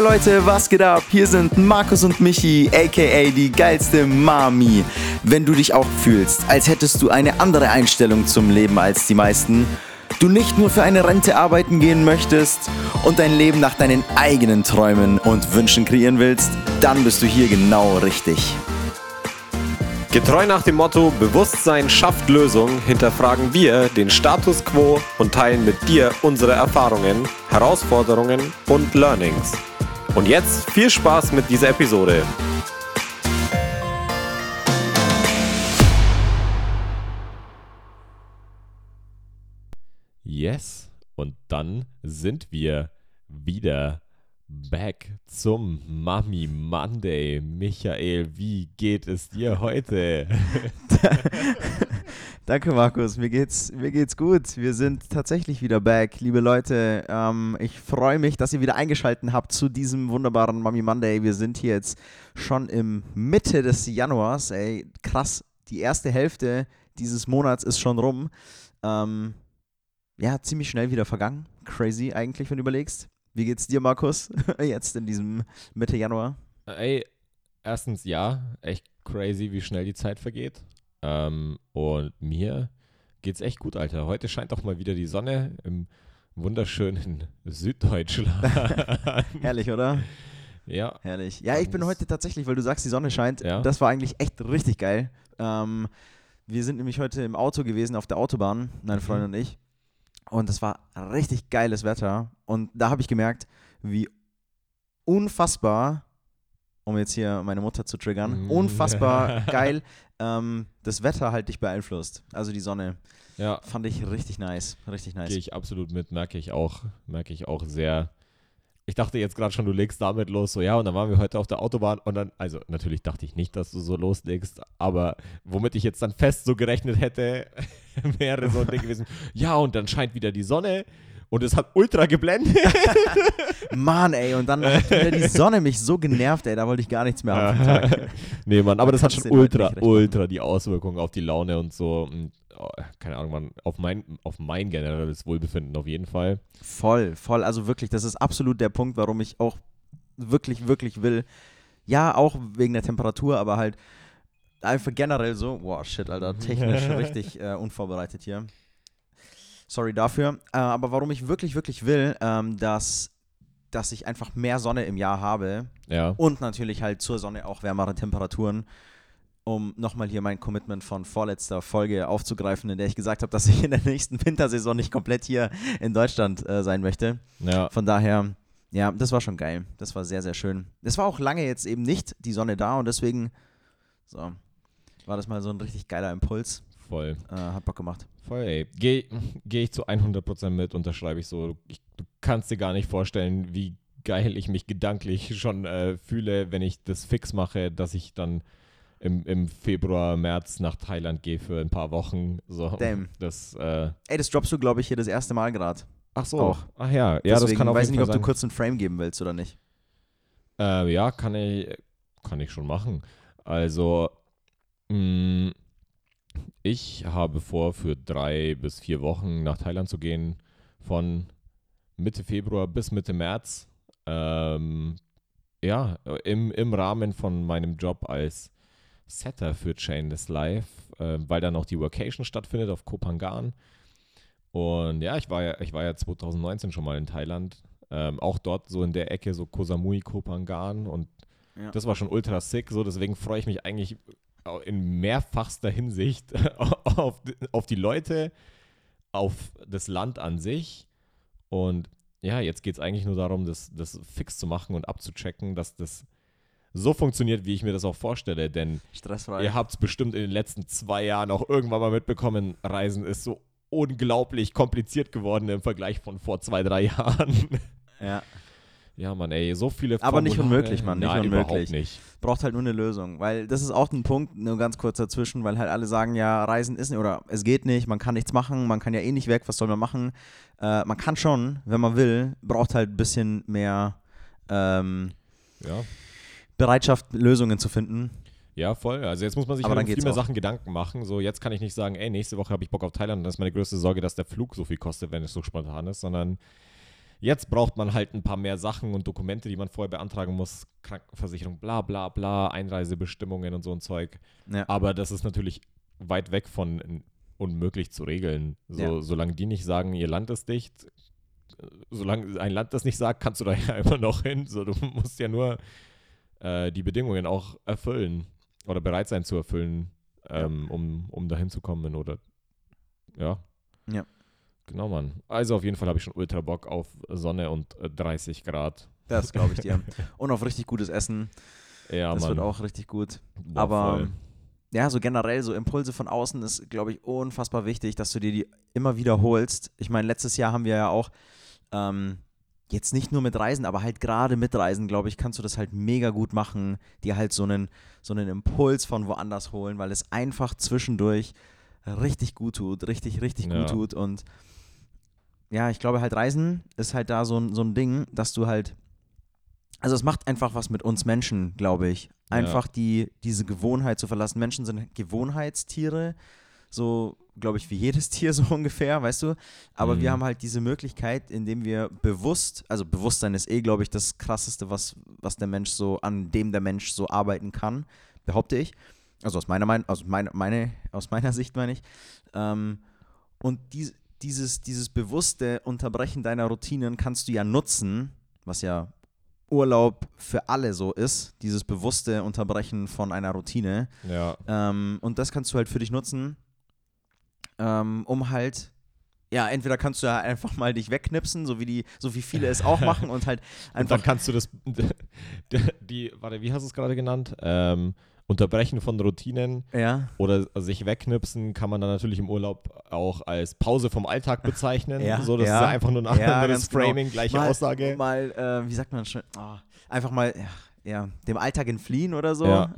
Hey Leute, was geht ab? Hier sind Markus und Michi, aka die geilste Mami. Wenn du dich auch fühlst, als hättest du eine andere Einstellung zum Leben als die meisten, du nicht nur für eine Rente arbeiten gehen möchtest und dein Leben nach deinen eigenen Träumen und Wünschen kreieren willst, dann bist du hier genau richtig. Getreu nach dem Motto Bewusstsein schafft Lösung hinterfragen wir den Status quo und teilen mit dir unsere Erfahrungen, Herausforderungen und Learnings. Und jetzt viel Spaß mit dieser Episode. Yes, und dann sind wir wieder back zum Mami Monday. Michael, wie geht es dir heute? Danke, Markus. Mir geht's, mir geht's gut. Wir sind tatsächlich wieder back, liebe Leute. Ähm, ich freue mich, dass ihr wieder eingeschaltet habt zu diesem wunderbaren Mami Monday. Wir sind hier jetzt schon im Mitte des Januars. Ey, krass. Die erste Hälfte dieses Monats ist schon rum. Ähm, ja, ziemlich schnell wieder vergangen. Crazy eigentlich, wenn du überlegst. Wie geht's dir, Markus, jetzt in diesem Mitte Januar? Ey, erstens ja, echt crazy, wie schnell die Zeit vergeht. Ähm, und mir geht's echt gut, Alter. Heute scheint auch mal wieder die Sonne im wunderschönen Süddeutschland. Herrlich, oder? Ja. Herrlich. Ja, ich bin heute tatsächlich, weil du sagst, die Sonne scheint. Ja. Das war eigentlich echt richtig geil. Ähm, wir sind nämlich heute im Auto gewesen, auf der Autobahn, meine Freundin und ich. Und es war richtig geiles Wetter. Und da habe ich gemerkt, wie unfassbar, um jetzt hier meine Mutter zu triggern, Mm. unfassbar geil ähm, das Wetter halt dich beeinflusst. Also die Sonne. Ja, Fand ich richtig nice. Richtig nice. gehe ich absolut mit, merke ich auch, merke ich auch sehr. Ich dachte jetzt gerade schon, du legst damit los, so ja, und dann waren wir heute auf der Autobahn und dann, also natürlich dachte ich nicht, dass du so loslegst, aber womit ich jetzt dann fest so gerechnet hätte, wäre so ein Ding gewesen, ja, und dann scheint wieder die Sonne und es hat ultra geblendet. Mann, ey, und dann hat wieder die Sonne mich so genervt, ey, da wollte ich gar nichts mehr haben. nee, Mann, aber das hat schon ultra, ultra die Auswirkungen auf die Laune und so. Und, keine Ahnung, Mann, auf mein, auf mein generelles Wohlbefinden auf jeden Fall. Voll, voll. Also wirklich, das ist absolut der Punkt, warum ich auch wirklich, wirklich will. Ja, auch wegen der Temperatur, aber halt einfach generell so. Wow, shit, Alter, technisch richtig äh, unvorbereitet hier. Sorry dafür. Äh, aber warum ich wirklich, wirklich will, ähm, dass, dass ich einfach mehr Sonne im Jahr habe Ja. und natürlich halt zur Sonne auch wärmere Temperaturen, um nochmal hier mein Commitment von vorletzter Folge aufzugreifen, in der ich gesagt habe, dass ich in der nächsten Wintersaison nicht komplett hier in Deutschland äh, sein möchte. Ja. Von daher, ja, das war schon geil. Das war sehr, sehr schön. Es war auch lange jetzt eben nicht die Sonne da und deswegen, so, war das mal so ein richtig geiler Impuls. Voll. Äh, hat Bock gemacht. Voll, ey. Gehe geh ich zu 100% mit, unterschreibe ich so. Ich, du kannst dir gar nicht vorstellen, wie geil ich mich gedanklich schon äh, fühle, wenn ich das fix mache, dass ich dann im, im Februar, März nach Thailand gehe für ein paar Wochen. So, Damn. Das, äh, Ey, das droppst du, glaube ich, hier das erste Mal gerade. ach so. Auch. Ach ja, ja, das Deswegen kann auf weiß ich jeden nicht, ob du sein. kurz einen Frame geben willst oder nicht. Äh, ja, kann ich, kann ich schon machen. Also, mh, ich habe vor, für drei bis vier Wochen nach Thailand zu gehen, von Mitte Februar bis Mitte März. Ähm, ja, im, im Rahmen von meinem Job als Setter für Chainless Life, äh, weil dann auch die Vacation stattfindet auf Kopangan. Und ja, ich war ja, ich war ja 2019 schon mal in Thailand. Ähm, auch dort so in der Ecke, so Koh Samui, Kopangan. Und Ja. das war schon ultra sick. So, deswegen freue ich mich eigentlich in mehrfachster Hinsicht auf, auf die Leute, auf das Land an sich. Und ja, jetzt geht es eigentlich nur darum, das, das fix zu machen und abzuchecken, dass das so funktioniert, wie ich mir das auch vorstelle. Denn Stressfrei. Ihr habt es bestimmt in den letzten zwei Jahren auch irgendwann mal mitbekommen, Reisen ist so unglaublich kompliziert geworden im Vergleich von vor zwei, drei Jahren. Ja. Ja, Mann, ey, so viele Aber nicht Formulare. unmöglich, Mann, nicht Nein, unmöglich. nicht. Braucht halt nur eine Lösung. Weil das ist auch ein Punkt, nur ganz kurz dazwischen, weil halt alle sagen, ja, Reisen ist nicht, oder es geht nicht, man kann nichts machen, man kann ja eh nicht weg, was soll man machen? Äh, man kann schon, wenn man will, braucht halt ein bisschen mehr ähm, Ja. Bereitschaft, Lösungen zu finden. ja, voll. Also jetzt muss man sich halt um viel mehr auch. Sachen Gedanken machen. So, jetzt kann ich nicht sagen, ey, nächste Woche habe ich Bock auf Thailand. Und das ist meine größte Sorge, dass der Flug so viel kostet, wenn es so spontan ist, sondern Jetzt braucht man halt ein paar mehr Sachen und Dokumente, die man vorher beantragen muss. Krankenversicherung, bla bla bla, Einreisebestimmungen und so ein Zeug. Ja. Aber das ist natürlich weit weg von unmöglich zu regeln. So, Ja. Solange die nicht sagen, ihr Land ist dicht, solange ein Land das nicht sagt, kannst du da ja immer noch hin. So, du musst ja nur äh, die Bedingungen auch erfüllen oder bereit sein zu erfüllen, ähm, um, um dahin zu kommen oder ja. Ja. Genau, Mann. Also auf jeden Fall habe ich schon ultra Bock auf Sonne und äh, 30 Grad. Das glaube ich dir. Und auf richtig gutes Essen. Ja, das Mann. wird auch richtig gut. Boah, Aber voll. ja, so generell, so Impulse von außen ist, glaube ich, unfassbar wichtig, dass du dir die immer wiederholst. Ich meine, letztes Jahr haben wir ja auch ähm, jetzt nicht nur mit Reisen, aber halt gerade mit Reisen, glaube ich, kannst du das halt mega gut machen, dir halt so einen, so einen Impuls von woanders holen, weil es einfach zwischendurch richtig gut tut, richtig, richtig Ja. gut tut. Und ja, ich glaube halt, Reisen ist halt da so ein, so ein Ding, dass du halt, also es macht einfach was mit uns Menschen, glaube ich. Ja. Einfach die, diese Gewohnheit zu verlassen. Menschen sind Gewohnheitstiere, so glaube ich wie jedes Tier so ungefähr, weißt du. Aber wir Mhm. haben halt diese Möglichkeit, indem wir bewusst, also Bewusstsein ist eh, glaube ich, das krasseste, was, was der Mensch so, an dem der Mensch so arbeiten kann, behaupte ich. Also aus meiner Meinung, aus meine, meine, aus meiner Sicht meine ich. Ähm, und dies, dieses, dieses bewusste Unterbrechen deiner Routinen kannst du ja nutzen, was ja Urlaub für alle so ist, dieses bewusste Unterbrechen von einer Routine. Ja, Ähm, und das kannst du halt für dich nutzen, ähm, um halt, ja, entweder kannst du ja einfach mal dich wegknipsen, so wie die, so wie viele es auch machen und halt und einfach. dann kannst du das, die, warte, wie hast du es gerade genannt? Ähm, Unterbrechen von Routinen ja, oder sich wegknipsen kann man dann natürlich im Urlaub auch als Pause vom Alltag bezeichnen. Ja, so, das ja. ist ja einfach nur ein anderes genau. Framing, gleiche mal, Aussage. Mal, äh, wie sagt man schon, ah, einfach mal, ja, dem Alltag entfliehen oder so.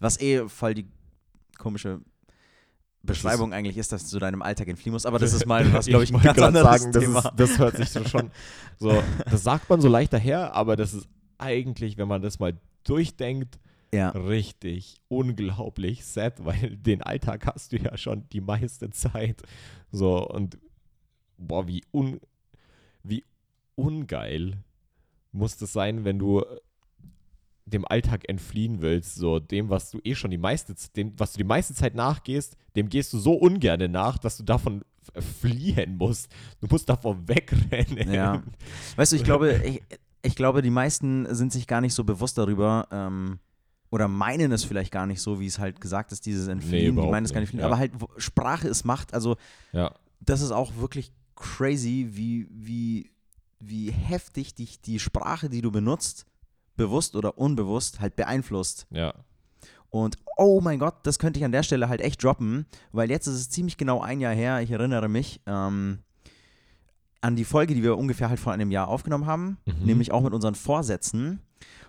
Was eh voll die komische Beschreibung eigentlich ist, dass du deinem Alltag entfliehen musst. Aber das ist mal was, glaube ich, ein wollte ganz anderes sagen, Thema. Das, ist, das hört sich so schon so, das sagt man so leicht daher, aber das ist eigentlich, wenn man das mal durchdenkt, ja. richtig unglaublich sad, weil den Alltag hast du ja schon die meiste Zeit. So und boah, wie un wie ungeil muss das sein, wenn du dem Alltag entfliehen willst, so dem, was du eh schon die meiste, dem, was du die meiste Zeit nachgehst, dem gehst du so ungerne nach, dass du davon f- fliehen musst. Du musst davon wegrennen. Ja. Weißt du, ich glaube, ich, ich glaube, die meisten sind sich gar nicht so bewusst darüber, ähm, oder meinen es vielleicht gar nicht so, wie es halt gesagt ist, dieses Entfliehen. die überhaupt meinen es gar nicht, fliehen, ja. aber halt Sprache ist Macht. Also ja. das ist auch wirklich crazy, wie, wie, wie heftig dich die Sprache, die du benutzt, bewusst oder unbewusst, halt beeinflusst. Ja. Und oh mein Gott, das könnte ich an der Stelle halt echt droppen, weil jetzt ist es ziemlich genau ein Jahr her, ich erinnere mich, ähm, an die Folge, die wir ungefähr halt vor einem Jahr aufgenommen haben, Mhm. nämlich auch mit unseren Vorsätzen.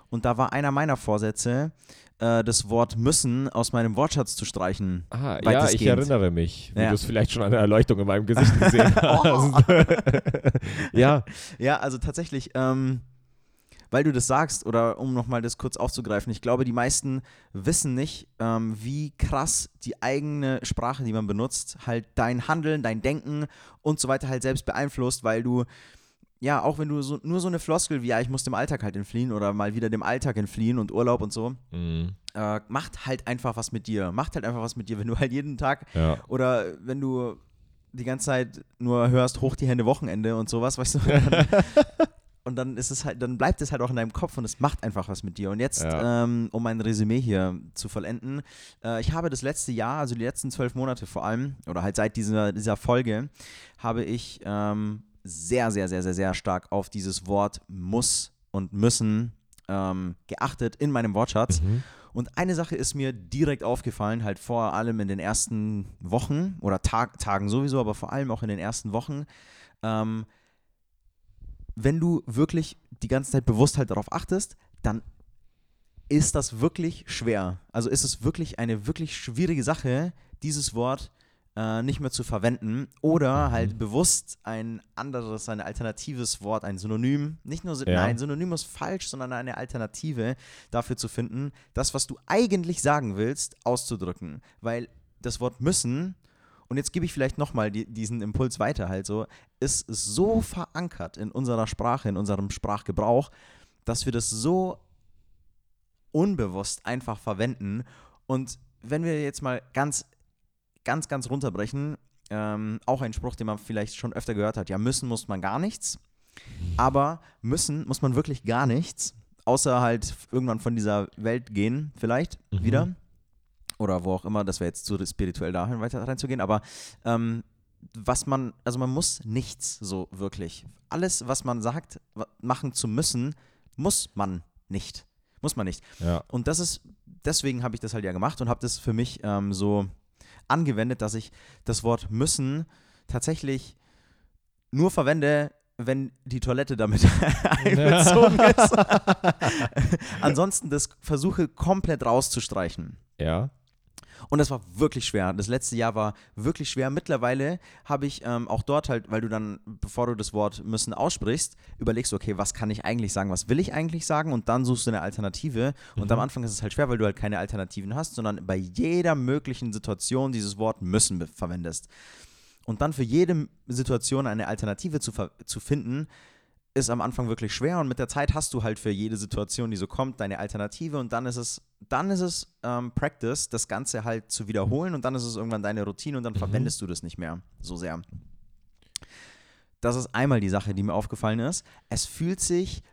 Und da war einer meiner Vorsätze, äh, das Wort müssen aus meinem Wortschatz zu streichen. Ah, ja, ich erinnere mich, wie Ja. du es vielleicht schon an der Erleuchtung in meinem Gesicht gesehen hast. ja, Ja, also tatsächlich, ähm, weil du das sagst, oder um nochmal das kurz aufzugreifen, ich glaube, die meisten wissen nicht, ähm, wie krass die eigene Sprache, die man benutzt, halt dein Handeln, dein Denken und so weiter halt selbst beeinflusst, weil du, ja, auch wenn du so, nur so eine Floskel wie, ja, ich muss dem Alltag halt entfliehen oder mal wieder dem Alltag entfliehen und Urlaub und so, Mhm. äh, macht halt einfach was mit dir. Macht halt einfach was mit dir, wenn du halt jeden Tag ja. oder wenn du die ganze Zeit nur hörst, hoch die Hände Wochenende und sowas, weißt du? Dann, und dann ist es halt, dann bleibt es halt auch in deinem Kopf und es macht einfach was mit dir. Und jetzt, Ja. ähm, um mein Resümee hier zu vollenden, äh, ich habe das letzte Jahr, also die letzten zwölf Monate vor allem, oder halt seit dieser, dieser Folge, habe ich ähm, sehr, sehr, sehr, sehr, sehr stark auf dieses Wort muss und müssen ähm, geachtet in meinem Wortschatz. Mhm. Und eine Sache ist mir direkt aufgefallen, halt vor allem in den ersten Wochen oder Tag, Tagen sowieso, aber vor allem auch in den ersten Wochen. Ähm, wenn du wirklich die ganze Zeit bewusst halt darauf achtest, dann ist das wirklich schwer. Also ist es wirklich eine wirklich schwierige Sache, dieses Wort äh, nicht mehr zu verwenden oder Mhm. halt bewusst ein anderes, ein alternatives Wort, ein Synonym, nicht nur, Ja. nein, Synonym ist falsch, sondern eine Alternative dafür zu finden, das, was du eigentlich sagen willst, auszudrücken. Weil das Wort müssen, und jetzt gebe ich vielleicht nochmal die, diesen Impuls weiter halt so, ist so verankert in unserer Sprache, in unserem Sprachgebrauch, dass wir das so unbewusst einfach verwenden. Und wenn wir jetzt mal ganz, ganz, ganz runterbrechen, ähm, auch ein Spruch, den man vielleicht schon öfter gehört hat, ja, müssen muss man gar nichts, aber müssen muss man wirklich gar nichts, außer halt irgendwann von dieser Welt gehen, vielleicht Mhm. wieder. Oder wo auch immer, das wäre jetzt zu spirituell dahin weiter reinzugehen, aber ähm, was man, also man muss nichts so wirklich. Alles, was man sagt, machen zu müssen, muss man nicht. Muss man nicht. Ja. Und das ist, deswegen habe ich das halt ja gemacht und habe das für mich ähm, so angewendet, dass ich das Wort müssen tatsächlich nur verwende, wenn die Toilette damit einbezogen ist. Ansonsten das versuche komplett rauszustreichen. Ja. Und das war wirklich schwer. Das letzte Jahr war wirklich schwer. Mittlerweile habe ich ähm, auch dort halt, weil du dann, bevor du das Wort müssen aussprichst, überlegst okay, was kann ich eigentlich sagen, was will ich eigentlich sagen und dann suchst du eine Alternative. Und am Anfang ist es halt schwer, weil du halt keine Alternativen hast, sondern bei jeder möglichen Situation dieses Wort müssen verwendest. Und dann für jede Situation eine Alternative zu, zu finden, ist am Anfang wirklich schwer und mit der Zeit hast du halt für jede Situation, die so kommt, deine Alternative und dann ist es, dann ist es ähm, Practice, das Ganze halt zu wiederholen und dann ist es irgendwann deine Routine und dann verwendest du das nicht mehr so sehr. Das ist einmal die Sache, die mir aufgefallen ist. Es fühlt sich,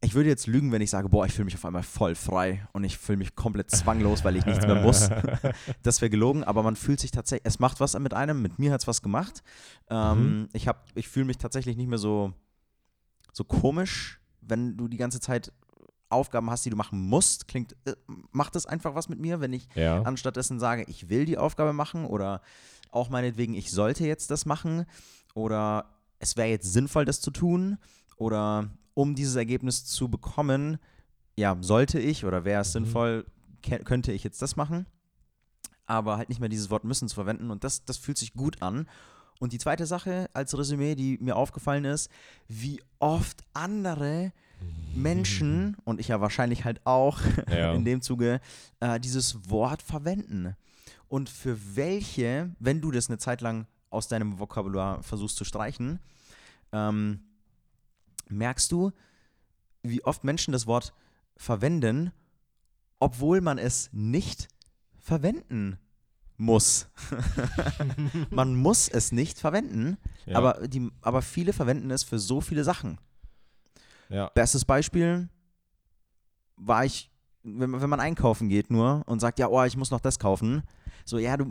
ich würde jetzt lügen, wenn ich sage, boah, ich fühle mich auf einmal voll frei und ich fühle mich komplett zwanglos, weil ich nichts mehr muss. Das wäre gelogen, aber man fühlt sich tatsächlich, es macht was mit einem, mit mir hat es was gemacht. Ähm, Ich, hab- ich fühle mich tatsächlich nicht mehr so, so komisch, wenn du die ganze Zeit Aufgaben hast, die du machen musst. Klingt, äh, macht das einfach was mit mir, wenn ich Ja. anstattdessen sage, ich will die Aufgabe machen oder auch meinetwegen, ich sollte jetzt das machen oder es wäre jetzt sinnvoll, das zu tun oder um dieses Ergebnis zu bekommen, ja, sollte ich oder wäre es sinnvoll, ke- könnte ich jetzt das machen, aber halt nicht mehr dieses Wort müssen zu verwenden und das, das fühlt sich gut an. Und die zweite Sache als Resümee, die mir aufgefallen ist, wie oft andere Menschen und ich ja wahrscheinlich halt auch Ja. in dem Zuge äh, dieses Wort verwenden. Und für welche, wenn du das eine Zeit lang aus deinem Vokabular versuchst zu streichen, ähm, merkst du, wie oft Menschen das Wort verwenden, obwohl man es nicht verwenden muss. man muss es nicht verwenden, Ja. aber, die, aber viele verwenden es für so viele Sachen. Ja. Bestes Beispiel war ich, wenn, wenn man einkaufen geht nur und sagt, ja, oh, ich muss noch das kaufen. So, ja, du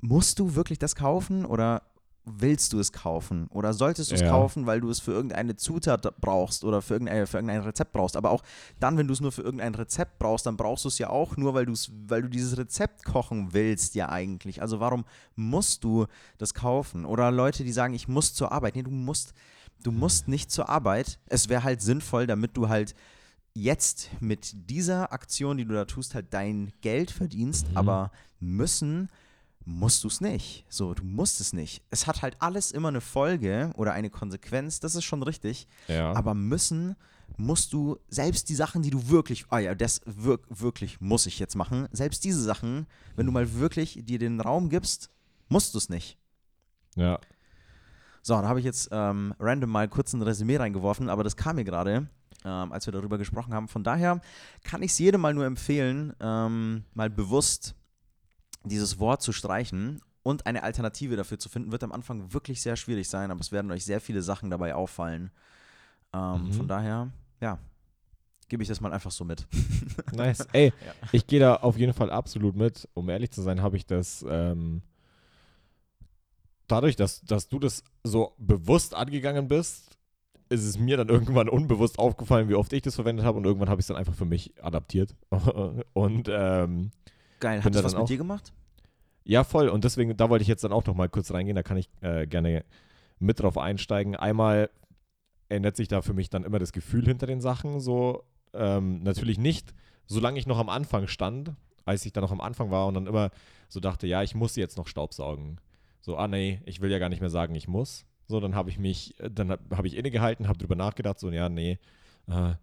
musst du wirklich das kaufen oder willst du es kaufen? Oder solltest du es Ja. kaufen, weil du es für irgendeine Zutat brauchst oder für irgendein, für irgendein Rezept brauchst? Aber auch dann, wenn du es nur für irgendein Rezept brauchst, dann brauchst du es ja auch nur, weil, du's, weil du dieses Rezept kochen willst, ja eigentlich. Also warum musst du das kaufen? Oder Leute, die sagen, ich muss zur Arbeit. Nee, du musst, du musst nicht zur Arbeit. Es wäre halt sinnvoll, damit du halt jetzt mit dieser Aktion, die du da tust, halt dein Geld verdienst, aber müssen musst du es nicht. So, du musst es nicht. Es hat halt alles immer eine Folge oder eine Konsequenz, das ist schon richtig, ja. aber müssen musst du selbst die Sachen, die du wirklich, ah ja, das wirk, wirklich muss ich jetzt machen, selbst diese Sachen, wenn du mal wirklich dir den Raum gibst, musst du es nicht. ja. So, da habe ich jetzt ähm, random mal kurz ein Resümee reingeworfen, aber das kam mir gerade, ähm, als wir darüber gesprochen haben. Von daher kann ich es jedem mal nur empfehlen, ähm, mal bewusst dieses Wort zu streichen und eine Alternative dafür zu finden. Wird am Anfang wirklich sehr schwierig sein, aber es werden euch sehr viele Sachen dabei auffallen. Ähm, Mhm. Von daher, ja, gebe ich das mal einfach so mit. Nice. Ey, Ja. ich gehe da auf jeden Fall absolut mit. Um ehrlich zu sein, habe ich das ähm, dadurch, dass, dass du das so bewusst angegangen bist, ist es mir dann irgendwann unbewusst aufgefallen, wie oft ich das verwendet habe und irgendwann habe ich es dann einfach für mich adaptiert. und ähm, Geil, hat das da was dann mit auch- dir gemacht? ja, voll. Und deswegen, da wollte ich jetzt dann auch noch mal kurz reingehen. Da kann ich äh, gerne mit drauf einsteigen. Einmal ändert sich da für mich dann immer das Gefühl hinter den Sachen. So ähm, natürlich nicht, solange ich noch am Anfang stand, als ich dann noch am Anfang war und dann immer so dachte, ja, ich muss jetzt noch Staubsaugen. So, ah nee, ich will ja gar nicht mehr sagen, ich muss. So, dann habe ich mich, dann habe hab ich innegehalten, habe drüber nachgedacht, so, ja, nee, äh,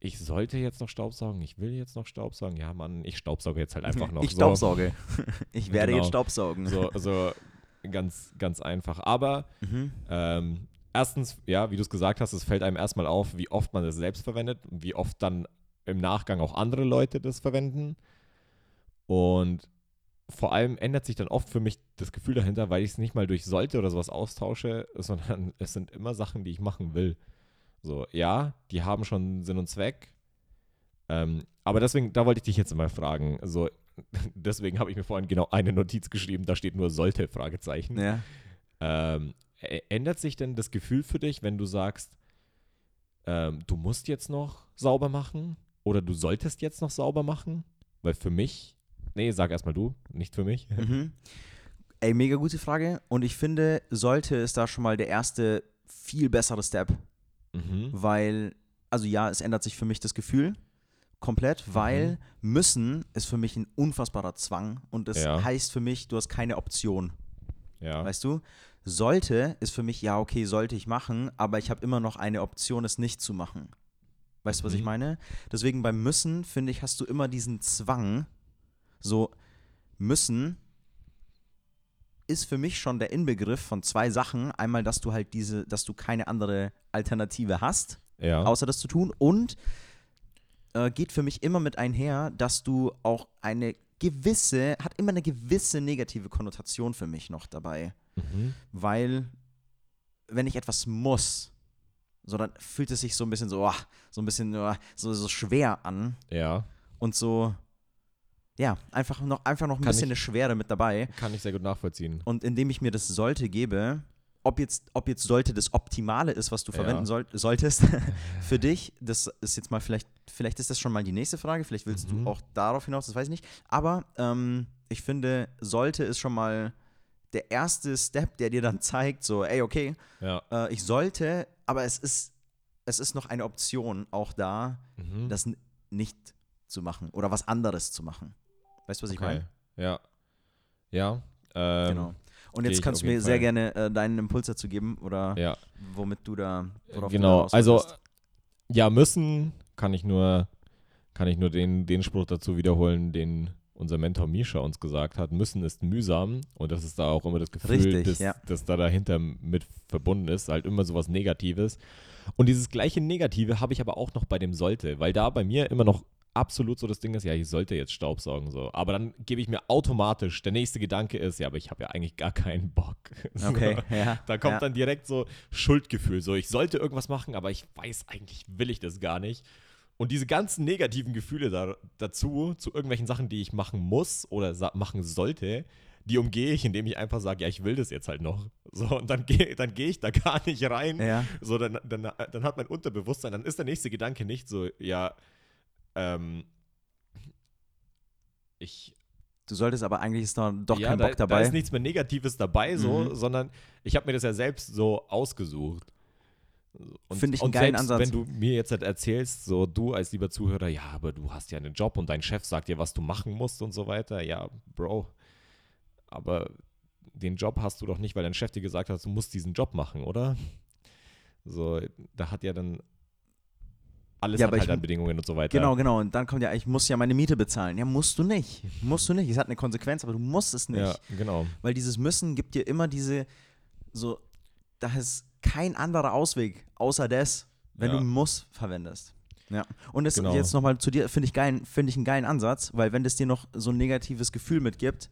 ich sollte jetzt noch Staubsaugen, ich will jetzt noch Staubsaugen. Ja, Mann, ich staubsauge jetzt halt einfach noch. ich so. staubsauge. ich werde Genau. jetzt staubsaugen. So, so ganz, ganz einfach. Aber Mhm. ähm, erstens, ja, wie du es gesagt hast, es fällt einem erstmal auf, wie oft man es selbst verwendet und wie oft dann im Nachgang auch andere Leute das verwenden. Und vor allem ändert sich dann oft für mich das Gefühl dahinter, weil ich es nicht mal durch sollte oder sowas austausche, sondern es sind immer Sachen, die ich machen will. So, ja, die haben schon Sinn und Zweck. Ähm, aber deswegen, da wollte ich dich jetzt mal fragen. So, deswegen habe ich mir vorhin genau eine Notiz geschrieben, da steht nur sollte, Fragezeichen. Ja. Ähm, ändert sich denn das Gefühl für dich, wenn du sagst, ähm, du musst jetzt noch sauber machen oder du solltest jetzt noch sauber machen? Weil für mich, nee, sag erstmal du, nicht für mich. Mhm. Ey, mega gute Frage. Und ich finde, sollte ist da schon mal der erste viel bessere Step. Mhm. Weil, also ja, es ändert sich für mich das Gefühl komplett, weil müssen ist für mich ein unfassbarer Zwang und das Ja. heißt für mich, du hast keine Option. Ja. Weißt du? Sollte ist für mich, ja, okay, sollte ich machen, aber ich habe immer noch eine Option, es nicht zu machen. Weißt du, was ich Mhm. meine? Deswegen beim Müssen, finde ich, hast du immer diesen Zwang. So, müssen ist für mich schon der Inbegriff von zwei Sachen. Einmal, dass du halt diese, dass du keine andere Alternative hast, ja. außer das zu tun. Und äh, geht für mich immer mit einher, dass du auch eine gewisse, hat immer eine gewisse negative Konnotation für mich noch dabei Mhm. weil wenn ich etwas muss, so dann fühlt es sich so ein bisschen so, ah, so ein bisschen ah, so, so schwer an Ja, und so, ja, einfach noch, einfach noch ein Kann bisschen ich- eine Schwere mit dabei. kann ich sehr gut nachvollziehen. Und indem ich mir das sollte gebe, ob jetzt, ob jetzt sollte das Optimale ist, was du Ja. verwenden soll, solltest, für dich, das ist jetzt mal vielleicht, vielleicht ist das schon mal die nächste Frage, vielleicht willst Mhm. du auch darauf hinaus, das weiß ich nicht. Aber ähm, ich finde, sollte ist schon mal der erste Step, der dir dann zeigt, so, ey, okay, Ja. äh, ich sollte, aber es ist, es ist noch eine Option auch da, Mhm. das nicht zu machen oder was anderes zu machen. Weißt du, was ich okay. meine? Ja. Ja. Ähm, Genau. Und jetzt ich kannst du mir jeden sehr Fall. gerne äh, deinen Impuls dazu geben oder Ja. womit du da du genau. da Also ja, müssen kann ich nur kann ich nur den, den Spruch dazu wiederholen, den unser Mentor Misha uns gesagt hat. Müssen ist mühsam und das ist da auch immer das Gefühl, Richtig, das, ja. das da dahinter mit verbunden ist, halt immer sowas Negatives. Und dieses gleiche Negative habe ich aber auch noch bei dem sollte, weil da bei mir immer noch absolut so das Ding ist, ja, ich sollte jetzt Staubsaugen so. Aber dann gebe ich mir automatisch, der nächste Gedanke ist, ja, aber ich habe ja eigentlich gar keinen Bock. So. Okay, ja. Da kommt ja. dann direkt so Schuldgefühl. So, ich sollte irgendwas machen, aber ich weiß eigentlich, will ich das gar nicht. Und diese ganzen negativen Gefühle da, dazu, zu irgendwelchen Sachen, die ich machen muss oder machen sollte, die umgehe ich, indem ich einfach sage, ja, ich will das jetzt halt noch. So, und dann gehe dann geh ich da gar nicht rein. Ja. So, dann, dann, dann hat mein Unterbewusstsein, dann ist der nächste Gedanke nicht so, ja, ähm, ich Du solltest aber eigentlich ist da doch ja, kein da, Bock dabei. Da ist nichts mehr Negatives dabei, so, Mhm. sondern ich habe mir das ja selbst so ausgesucht. Finde ich einen geilen selbst, Ansatz. wenn du mir jetzt halt erzählst, so du als lieber Zuhörer, ja, aber du hast ja einen Job und dein Chef sagt dir, was du machen musst und so weiter, ja, Bro, aber den Job hast du doch nicht, weil dein Chef dir gesagt hat, du musst diesen Job machen, oder? So, da hat ja dann alles Ja, hat halt dann Bedingungen und so weiter. Genau, genau. Und dann kommt ja, ich muss ja meine Miete bezahlen. Ja, musst du nicht. Musst du nicht. Es hat eine Konsequenz, aber du musst es nicht. Ja, genau. Weil dieses Müssen gibt dir immer diese, so, da ist kein anderer Ausweg, außer das, wenn Ja. du muss verwendest. Ja. Und das Genau. jetzt nochmal zu dir, finde ich, geil, finde ich einen geilen Ansatz, weil wenn das dir noch so ein negatives Gefühl mitgibt,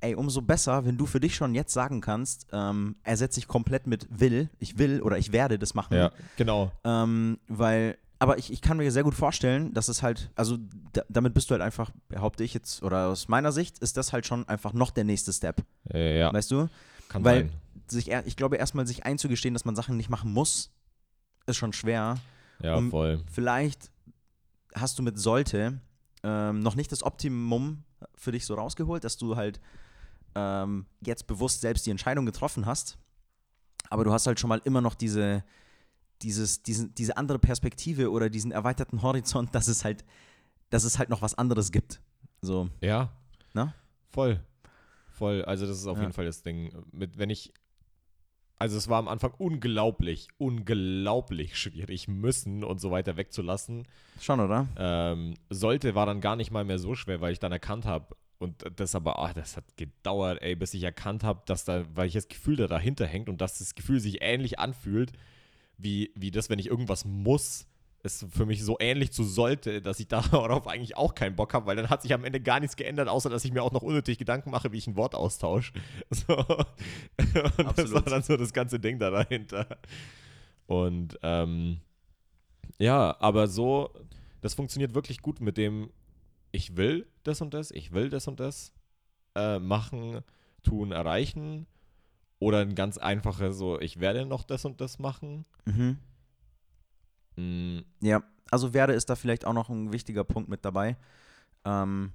ey, umso besser, wenn du für dich schon jetzt sagen kannst, ähm, ersetze ich komplett mit will, ich will oder ich werde das machen. Ja, genau. Ähm, weil, aber ich, ich kann mir sehr gut vorstellen, dass es halt, also da, damit bist du halt einfach, behaupte ich jetzt, oder aus meiner Sicht, ist das halt schon einfach noch der nächste Step. Ja, Weißt du? kann weil- sein. Sich, ich glaube, erstmal sich einzugestehen, dass man Sachen nicht machen muss, ist schon schwer. Ja, um- voll. Vielleicht hast du mit sollte ähm, noch nicht das Optimum für dich so rausgeholt, dass du halt ähm, jetzt bewusst selbst die Entscheidung getroffen hast. Aber du hast halt schon mal immer noch diese, dieses, diesen, diese andere Perspektive oder diesen erweiterten Horizont, dass es halt, dass es halt noch was anderes gibt. So, Ja. Na? Voll. Voll. Also das ist auf Ja. jeden Fall das Ding. Mit, wenn ich. Also es war am Anfang unglaublich, unglaublich schwierig, müssen und so weiter wegzulassen. schon, oder? Ähm, sollte war dann gar nicht mal mehr so schwer, weil ich dann erkannt habe, und das aber, ah, das hat gedauert, ey, bis ich erkannt habe, dass da, weil ich das Gefühl da dahinter hängt und dass das Gefühl sich ähnlich anfühlt, wie, wie das, wenn ich irgendwas muss, es für mich so ähnlich zu sollte, dass ich darauf eigentlich auch keinen Bock habe, weil dann hat sich am Ende gar nichts geändert, außer dass ich mir auch noch unnötig Gedanken mache, wie ich ein Wort austausche. So. Und Absolut. das war dann so das ganze Ding da dahinter. Und ähm, ja, aber so, das funktioniert wirklich gut mit dem, ich will das und das, ich will das und das äh, machen, tun, erreichen. Oder ein ganz einfacher so, ich werde noch das und das machen. Mhm. Mm. Ja, also werde ist da vielleicht auch noch ein wichtiger Punkt mit dabei. Ähm,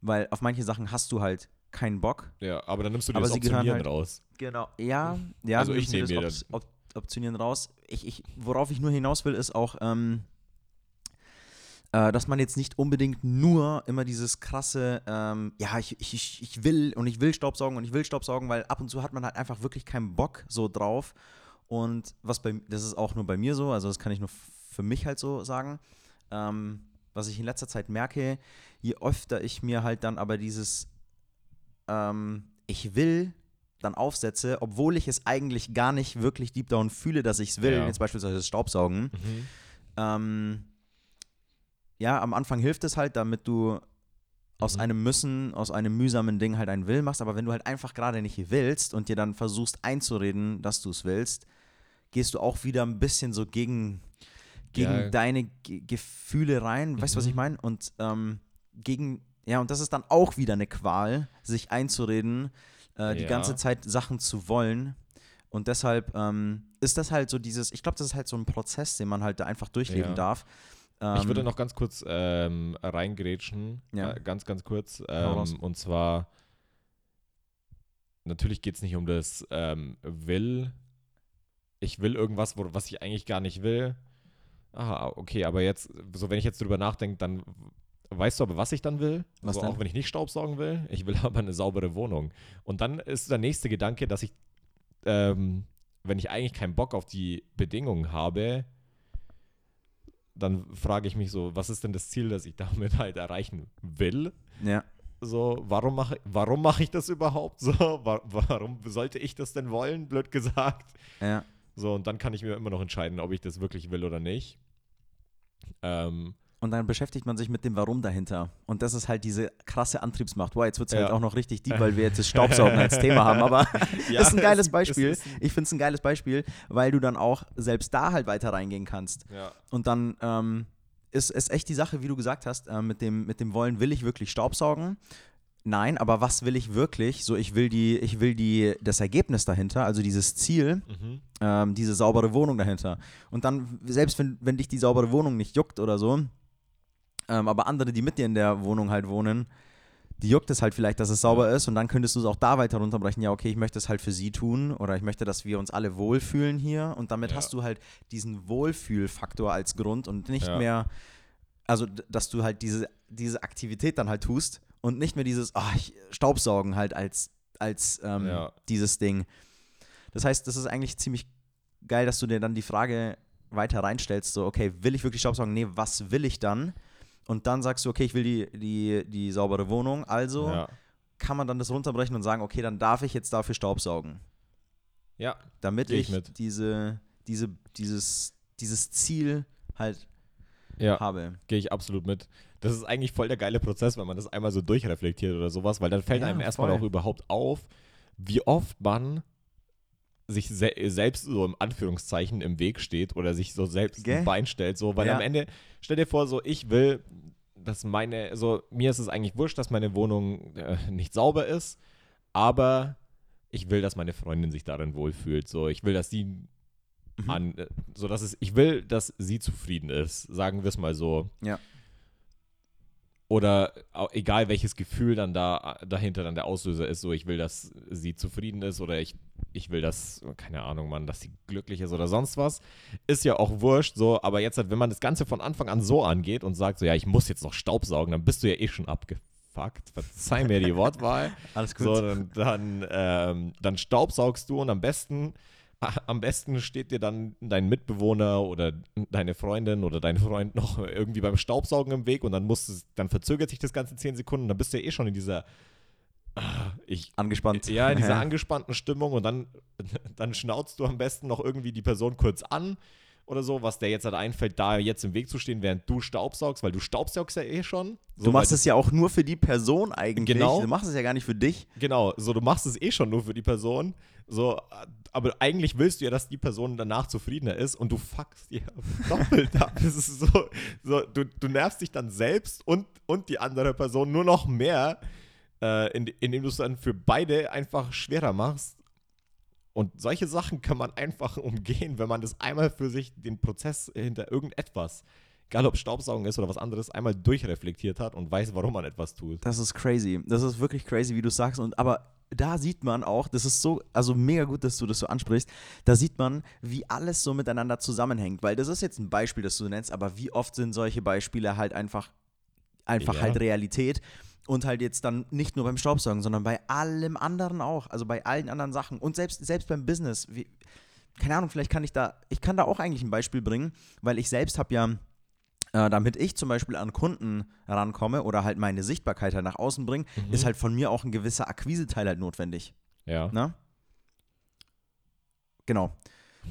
weil auf manche Sachen hast du halt keinen Bock. Ja, aber dann nimmst du dir das Optionieren halt, raus. Genau, ja, ja. Also ich nehme mir das Op Optionieren raus. Ich, ich, worauf ich nur hinaus will, ist auch, ähm, äh, dass man jetzt nicht unbedingt nur immer dieses krasse, ähm, ja, ich, ich, ich will und ich will Staubsaugen und ich will Staubsaugen, weil ab und zu hat man halt einfach wirklich keinen Bock so drauf. Und was bei, das ist auch nur bei mir so, also das kann ich nur für mich halt so sagen. Ähm, was ich in letzter Zeit merke, je öfter ich mir halt dann aber dieses ähm, Ich will dann aufsetze, obwohl ich es eigentlich gar nicht wirklich deep down fühle, dass ich es will, ja. jetzt beispielsweise das Staubsaugen, mhm. ähm, ja, am Anfang hilft es halt, damit du aus mhm. einem Müssen, aus einem mühsamen Ding halt ein Will machst, aber wenn du halt einfach gerade nicht willst und dir dann versuchst einzureden, dass du es willst, gehst du auch wieder ein bisschen so gegen, gegen ja. deine G Gefühle rein, weißt du, was ich mhm. meine? Und ähm, gegen, ja, und das ist dann auch wieder eine Qual, sich einzureden, äh, die ja. ganze Zeit Sachen zu wollen. Und deshalb ähm, ist das halt so dieses, ich glaube, das ist halt so ein Prozess, den man halt da einfach durchleben ja. darf. Ähm, ich würde noch ganz kurz ähm, reingrätschen, ja. äh, ganz, ganz kurz. Ähm, und zwar, natürlich geht es nicht um das ähm, Will. Ich will irgendwas, wo, was ich eigentlich gar nicht will. Aha, okay, aber jetzt, so wenn ich jetzt drüber nachdenke, dann weißt du aber, was ich dann will? Was also auch wenn ich nicht Staubsaugen will, ich will aber eine saubere Wohnung. Und dann ist der nächste Gedanke, dass ich, ähm, wenn ich eigentlich keinen Bock auf die Bedingungen habe, dann frage ich mich so, was ist denn das Ziel, das ich damit halt erreichen will? Ja. So, warum mache warum mach ich das überhaupt so? Warum sollte ich das denn wollen, blöd gesagt? Ja. So, und dann kann ich mir immer noch entscheiden, ob ich das wirklich will oder nicht. Ähm, und dann beschäftigt man sich mit dem Warum dahinter. Und das ist halt diese krasse Antriebsmacht. Wow, jetzt wird es halt ja. halt auch noch richtig deep, weil wir jetzt das Staubsaugen als Thema haben. Aber ja, ist ein geiles Beispiel. Ist ich finde es ein geiles Beispiel, weil du dann auch selbst da halt weiter reingehen kannst. Ja. Und dann ähm, ist es echt die Sache, wie du gesagt hast, äh, mit, dem, mit dem Wollen, will ich wirklich Staubsaugen? Nein, aber was will ich wirklich? So, ich will die, ich will die, das Ergebnis dahinter, also dieses Ziel, mhm. ähm, diese saubere Wohnung dahinter. Und dann, selbst wenn, wenn dich die saubere Wohnung nicht juckt oder so, ähm, aber andere, die mit dir in der Wohnung halt wohnen, die juckt es halt vielleicht, dass es sauber ist und dann könntest du es auch da weiter runterbrechen. Ja, okay, ich möchte es halt für sie tun oder ich möchte, dass wir uns alle wohlfühlen hier und damit ja. hast du halt diesen Wohlfühlfaktor als Grund und nicht ja. mehr, also dass du halt diese, diese Aktivität dann halt tust und nicht mehr dieses oh, Staubsaugen halt als, als ähm, ja. dieses Ding. Das heißt, das ist eigentlich ziemlich geil, dass du dir dann die Frage weiter reinstellst, so, okay, will ich wirklich Staubsaugen? Nee, was will ich dann? Und dann sagst du, okay, ich will die, die, die saubere Wohnung, also ja. kann man dann das runterbrechen und sagen, okay, dann darf ich jetzt dafür Staubsaugen. Ja. Damit ich, ich diese, diese, dieses, dieses Ziel halt ja, habe. Gehe ich absolut mit. Das ist eigentlich voll der geile Prozess, wenn man das einmal so durchreflektiert oder sowas, weil dann fällt ja, einem erstmal auch überhaupt auf, wie oft man sich se selbst so im Anführungszeichen im Weg steht oder sich so selbst okay. ein Bein stellt, so, weil ja. am Ende, stell dir vor, so, ich will, dass meine, so, mir ist es eigentlich wurscht, dass meine Wohnung äh, nicht sauber ist, aber ich will, dass meine Freundin sich darin wohlfühlt, so, ich will, dass sie mhm. an, äh, so, dass es, ich will, dass sie zufrieden ist, sagen wir es mal so. Ja oder egal welches Gefühl dann da dahinter dann der Auslöser ist, so ich will, dass sie zufrieden ist oder ich, ich will, dass, keine Ahnung, Mann, dass sie glücklich ist oder sonst was, ist ja auch wurscht, so, aber jetzt halt, wenn man das Ganze von Anfang an so angeht und sagt, so ja, ich muss jetzt noch Staubsaugen, dann bist du ja eh schon abgefuckt. Verzeih mir die Wortwahl. Alles gut. So, dann, dann, ähm, dann staubsaugst du und am besten am besten steht dir dann dein Mitbewohner oder deine Freundin oder dein Freund noch irgendwie beim Staubsaugen im Weg und dann musst es, dann verzögert sich das Ganze 10 Sekunden, dann bist du ja eh schon in dieser ah, ich, Angespannt. ja, in dieser angespannten Stimmung und dann, dann schnauzt du am besten noch irgendwie die Person kurz an oder so, was der jetzt halt einfällt, da jetzt im Weg zu stehen, während du staubsaugst, weil du staubsaugst ja eh schon. So, du machst es ja auch nur für die Person eigentlich. Genau. Du machst es ja gar nicht für dich. Genau, so du machst es eh schon nur für die Person, so, aber eigentlich willst du ja, dass die Person danach zufriedener ist und du fuckst ihr doppelt ab. Das ist so, so du, du nervst dich dann selbst und, und die andere Person nur noch mehr, äh, in, indem du es dann für beide einfach schwerer machst. Und solche Sachen kann man einfach umgehen, wenn man das einmal für sich, den Prozess hinter irgendetwas, egal ob Staubsaugen ist oder was anderes, einmal durchreflektiert hat und weiß, warum man etwas tut. Das ist crazy. Das ist wirklich crazy, wie du sagst. Und aber da sieht man auch, das ist so, also mega gut, dass du das so ansprichst. Da sieht man, wie alles so miteinander zusammenhängt. Weil das ist jetzt ein Beispiel, das du nennst, aber wie oft sind solche Beispiele halt einfach, einfach Ja. halt Realität. Und halt jetzt dann nicht nur beim Staubsaugen, sondern bei allem anderen auch. Also bei allen anderen Sachen. Und selbst, selbst beim Business. Wie, keine Ahnung, vielleicht kann ich da, ich kann da auch eigentlich ein Beispiel bringen, weil ich selbst habe ja äh, damit ich zum Beispiel an Kunden rankomme oder halt meine Sichtbarkeit halt nach außen bringe, ist halt von mir auch ein gewisser Akquiseteil halt notwendig. Ja. Ne? Genau.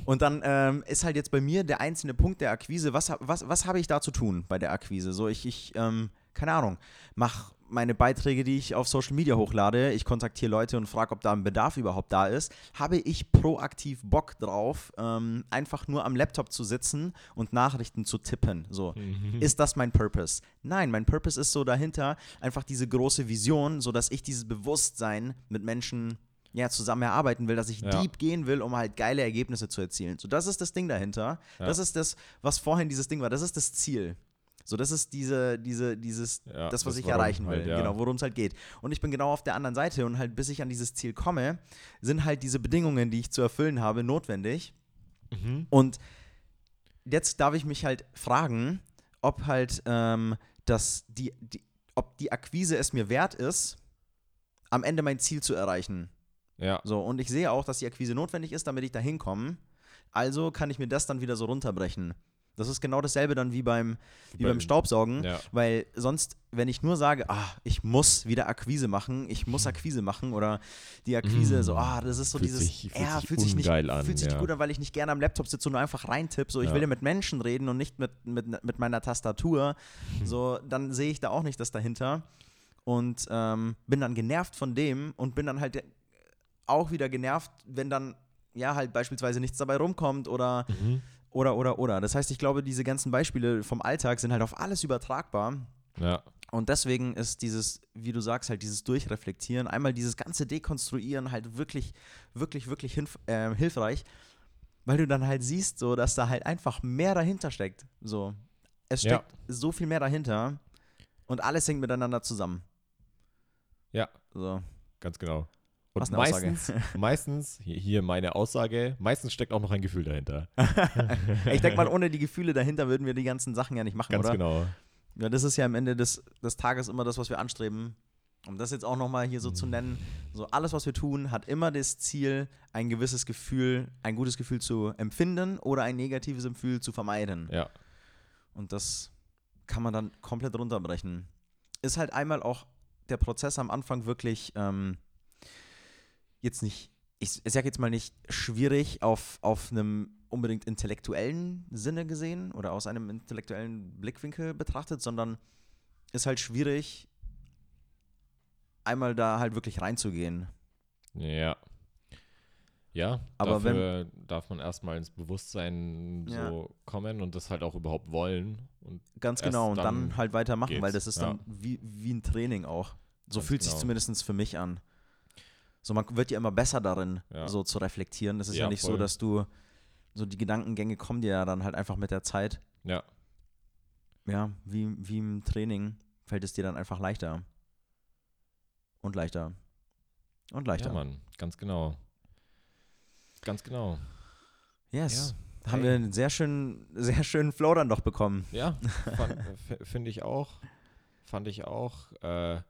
Und dann ähm, ist halt jetzt bei mir der einzelne Punkt der Akquise, was, was, was habe ich da zu tun bei der Akquise? So, ich, ich ähm, keine Ahnung, mache meine Beiträge, die ich auf Social Media hochlade, ich kontaktiere Leute und frage, ob da ein Bedarf überhaupt da ist. Habe ich proaktiv Bock drauf, ähm, einfach nur am Laptop zu sitzen und Nachrichten zu tippen? So, ist das mein Purpose? Nein, mein Purpose ist so dahinter einfach diese große Vision, so dass ich dieses Bewusstsein mit Menschen ja, zusammen erarbeiten will, dass ich Ja. deep gehen will, um halt geile Ergebnisse zu erzielen. So, das ist das Ding dahinter. Ja. Das ist das, was vorhin dieses Ding war. Das ist das Ziel. So, das ist diese, diese, dieses, Ja, das, was das ich erreichen will, halt, ja. genau, worum es halt geht. Und ich bin genau auf der anderen Seite und halt, bis ich an dieses Ziel komme, sind halt diese Bedingungen, die ich zu erfüllen habe, notwendig. Mhm. Und jetzt darf ich mich halt fragen, ob halt ähm, das, die, die, ob die Akquise es mir wert ist, am Ende mein Ziel zu erreichen. Ja. So, und ich sehe auch, dass die Akquise notwendig ist, damit ich da hinkomme. Also kann ich mir das dann wieder so runterbrechen. Das ist genau dasselbe dann wie beim, wie beim Beim- Staubsaugen, Ja. weil sonst, wenn ich nur sage, ah, ich muss wieder Akquise machen, ich muss Akquise machen oder die Akquise, so, ah, das ist so Fühlt dieses, sich- fühlt ja, sich fühlt sich nicht, an, fühlt sich nicht ja. gut an, weil ich nicht gerne am Laptop sitze und nur einfach reintippe, so, ich Ja. will ja mit Menschen reden und nicht mit, mit, mit meiner Tastatur, so, dann sehe ich da auch nicht das dahinter und ähm, bin dann genervt von dem und bin dann halt auch wieder genervt, wenn dann ja halt beispielsweise nichts dabei rumkommt oder Mhm. Oder oder oder. Das heißt, ich glaube, diese ganzen Beispiele vom Alltag sind halt auf alles übertragbar. Ja. Und deswegen ist dieses, wie du sagst, halt dieses Durchreflektieren, einmal dieses ganze Dekonstruieren halt wirklich, wirklich, wirklich äh, hilfreich, weil du dann halt siehst, so, dass da halt einfach mehr dahinter steckt. So, es Ja. steckt so viel mehr dahinter und alles hängt miteinander zusammen. Ja, So. ganz genau. Und Was eine Aussage. meistens, meistens, hier, hier meine Aussage, meistens steckt auch noch ein Gefühl dahinter. Ich denke mal, ohne die Gefühle dahinter würden wir die ganzen Sachen ja nicht machen, Ganz oder? genau. Ja, das ist ja am Ende des, des Tages immer das, was wir anstreben. Um das jetzt auch nochmal hier so Mhm. zu nennen, so alles, was wir tun, hat immer das Ziel, ein gewisses Gefühl, ein gutes Gefühl zu empfinden oder ein negatives Gefühl zu vermeiden. Ja. Und das kann man dann komplett runterbrechen. Ist halt einmal auch der Prozess am Anfang wirklich ähm, jetzt nicht, ich, ich sag jetzt mal nicht schwierig auf, auf einem unbedingt intellektuellen Sinne gesehen oder aus einem intellektuellen Blickwinkel betrachtet, sondern ist halt schwierig, einmal da halt wirklich reinzugehen. Ja. Ja, Aber wenn- dafür darf man erstmal ins Bewusstsein Ja. so kommen und das halt auch überhaupt wollen. Und Ganz genau, und dann, dann halt weitermachen, weil das ist ja. dann wie, wie ein Training auch. So Ganz fühlt sich genau. zumindest für mich an. So, man wird ja immer besser darin, Ja. so zu reflektieren. Das ist ja, Ja, nicht so, voll. dass du, so die Gedankengänge kommen dir ja dann halt einfach mit der Zeit. ja, Ja, wie, wie im Training fällt es dir dann einfach leichter. Und leichter. Und leichter. ja, Mann, ganz genau. Ganz genau. yes. Ja. Haben Hey. wir einen sehr schönen, sehr schönen Flow dann doch bekommen. Ja, finde ich auch. Fand ich auch. Äh,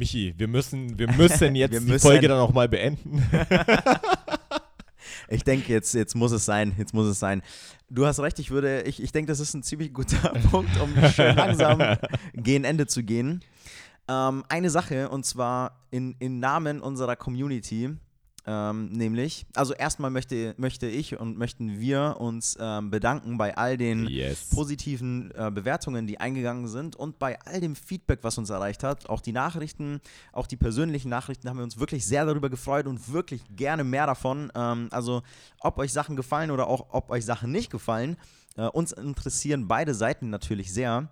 Michi, wir müssen, wir müssen jetzt Wir die müssen- Folge dann auch mal beenden. ich denke, jetzt, jetzt muss es sein. Jetzt muss es sein. Du hast recht, ich würde, ich, ich denke, das ist ein ziemlich guter Punkt, um schön langsam gegen Ende zu gehen. Ähm, eine Sache, und zwar in, in Namen unserer Community ähm, nämlich, also erstmal möchte, möchte ich und möchten wir uns ähm, bedanken bei all den Yes. positiven äh, Bewertungen, die eingegangen sind und bei all dem Feedback, was uns erreicht hat. Auch die Nachrichten, auch die persönlichen Nachrichten haben wir uns wirklich sehr darüber gefreut und wirklich gerne mehr davon. Ähm, also ob euch Sachen gefallen oder auch ob euch Sachen nicht gefallen. Äh, uns interessieren beide Seiten natürlich sehr.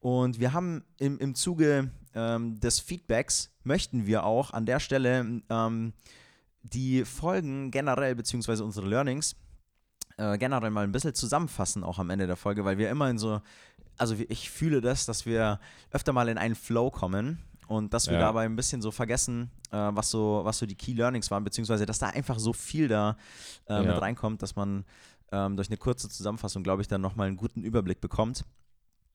Und wir haben im, im Zuge ähm, des Feedbacks, möchten wir auch an der Stelle ähm, die Folgen generell, beziehungsweise unsere Learnings, äh, generell mal ein bisschen zusammenfassen, auch am Ende der Folge, weil wir immer in so, also ich fühle das, dass wir öfter mal in einen Flow kommen und dass wir Ja. dabei ein bisschen so vergessen, äh, was, so, was so die Key Learnings waren, beziehungsweise dass da einfach so viel da äh, Ja. mit reinkommt, dass man ähm, durch eine kurze Zusammenfassung, glaube ich, dann nochmal einen guten Überblick bekommt.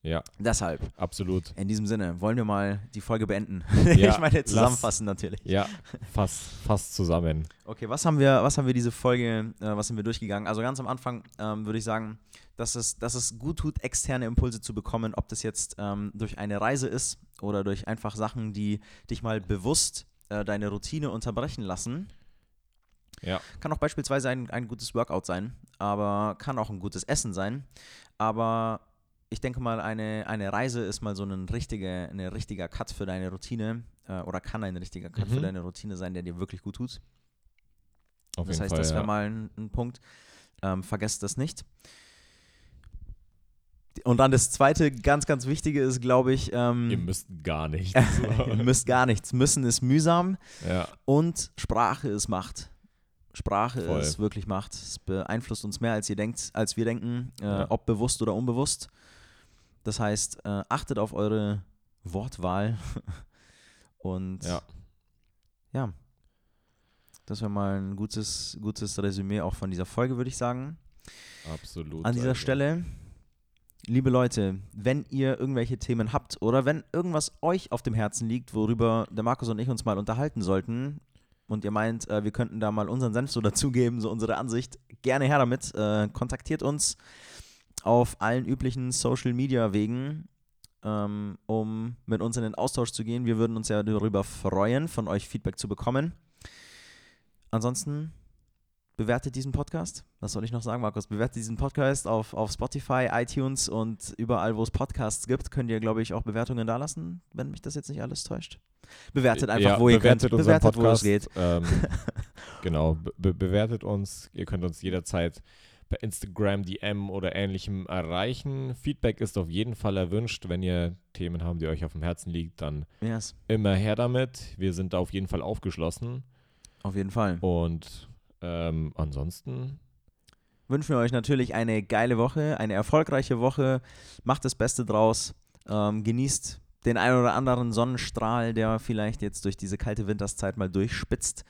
Ja, Deshalb, absolut. in diesem Sinne, wollen wir mal die Folge beenden. Ja, ich meine, lass- zusammenfassen natürlich. Ja, fast, fast zusammen. Okay, was haben wir, was haben wir diese Folge, äh, was sind wir durchgegangen? Also ganz am Anfang ähm, würde ich sagen, dass es, dass es gut tut, externe Impulse zu bekommen, ob das jetzt ähm, durch eine Reise ist oder durch einfach Sachen, die dich mal bewusst äh, deine Routine unterbrechen lassen. Ja. Kann auch beispielsweise ein, ein gutes Workout sein, aber kann auch ein gutes Essen sein. Aber ich denke mal, eine, eine Reise ist mal so ein richtiger, ein richtiger Cut für deine Routine äh, oder kann ein richtiger Cut für Mhm. deine Routine sein, der dir wirklich gut tut. Auf Das jeden heißt, Fall. das wäre ja. mal ein, ein Punkt. Ähm, vergesst das nicht. Und dann das zweite ganz, ganz Wichtige ist, glaube ich, ähm, Ihr müsst gar nicht. ihr müsst gar nichts. Müssen ist mühsam ja, und Sprache ist Macht. Sprache Voll. ist wirklich Macht. Es beeinflusst uns mehr, als ihr denkt, als wir denken, äh, Ja. ob bewusst oder unbewusst. Das heißt, äh, achtet auf eure Wortwahl und ja. ja. Das wäre mal ein gutes, gutes Resümee auch von dieser Folge, würde ich sagen. absolut. An dieser also. Stelle, liebe Leute, wenn ihr irgendwelche Themen habt oder wenn irgendwas euch auf dem Herzen liegt, worüber der Markus und ich uns mal unterhalten sollten und ihr meint, äh, wir könnten da mal unseren Senf so dazugeben, so unsere Ansicht, gerne her damit. Äh, kontaktiert uns auf allen üblichen Social Media Wegen, ähm, um mit uns in den Austausch zu gehen. Wir würden uns ja darüber freuen, von euch Feedback zu bekommen. Ansonsten bewertet diesen Podcast. Was soll ich noch sagen, Markus? Bewertet diesen Podcast auf, auf Spotify, iTunes und überall, wo es Podcasts gibt, könnt ihr, glaube ich, auch Bewertungen dalassen, wenn mich das jetzt nicht alles täuscht. Bewertet einfach, ja, wo ihr könnt. bewertet unseren Bewertet, wo es Podcast. geht. Ähm, genau, be bewertet uns. Ihr könnt uns jederzeit bei Instagram, DM oder ähnlichem erreichen. Feedback ist auf jeden Fall erwünscht. Wenn ihr Themen habt, die euch auf dem Herzen liegt, dann Yes, immer her damit. Wir sind da auf jeden Fall aufgeschlossen. auf jeden Fall. Und ähm, ansonsten, Wünschen wir euch natürlich eine geile Woche, eine erfolgreiche Woche. Macht das Beste draus. Ähm, genießt den ein oder anderen Sonnenstrahl, der vielleicht jetzt durch diese kalte Winterszeit mal durchspitzt.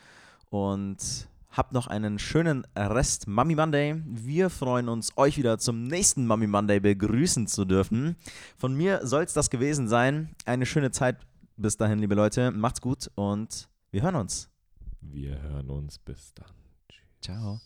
Und habt noch einen schönen Rest Mummy Monday. Wir freuen uns, euch wieder zum nächsten Mummy Monday begrüßen zu dürfen. Von mir soll es das gewesen sein. Eine schöne Zeit bis dahin, liebe Leute. Macht's gut und wir hören uns. wir hören uns. Bis dann. Tschüss. Ciao.